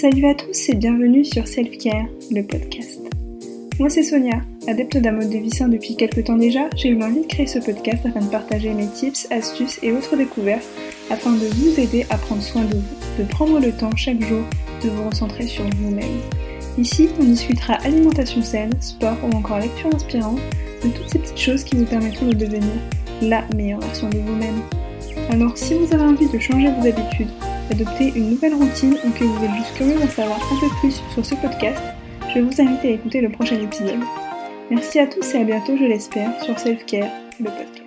Salut à tous et bienvenue sur Self Care, le podcast. Moi c'est Sonia, adepte d'un mode de vie sain depuis quelques temps déjà, j'ai eu envie de créer ce podcast afin de partager mes tips, astuces et autres découvertes afin de vous aider à prendre soin de vous, de prendre le temps chaque jour de vous recentrer sur vous-même. Ici, on discutera alimentation saine, sport ou encore lecture inspirante, de toutes ces petites choses qui vous permettront de devenir la meilleure version de vous-même. Alors si vous avez envie de changer vos habitudes, d'adopter une nouvelle routine ou que vous êtes juste curieux d'en savoir un peu plus sur ce podcast, je vous invite à écouter le prochain épisode. Merci à tous et à bientôt, je l'espère, sur Self Care, le podcast.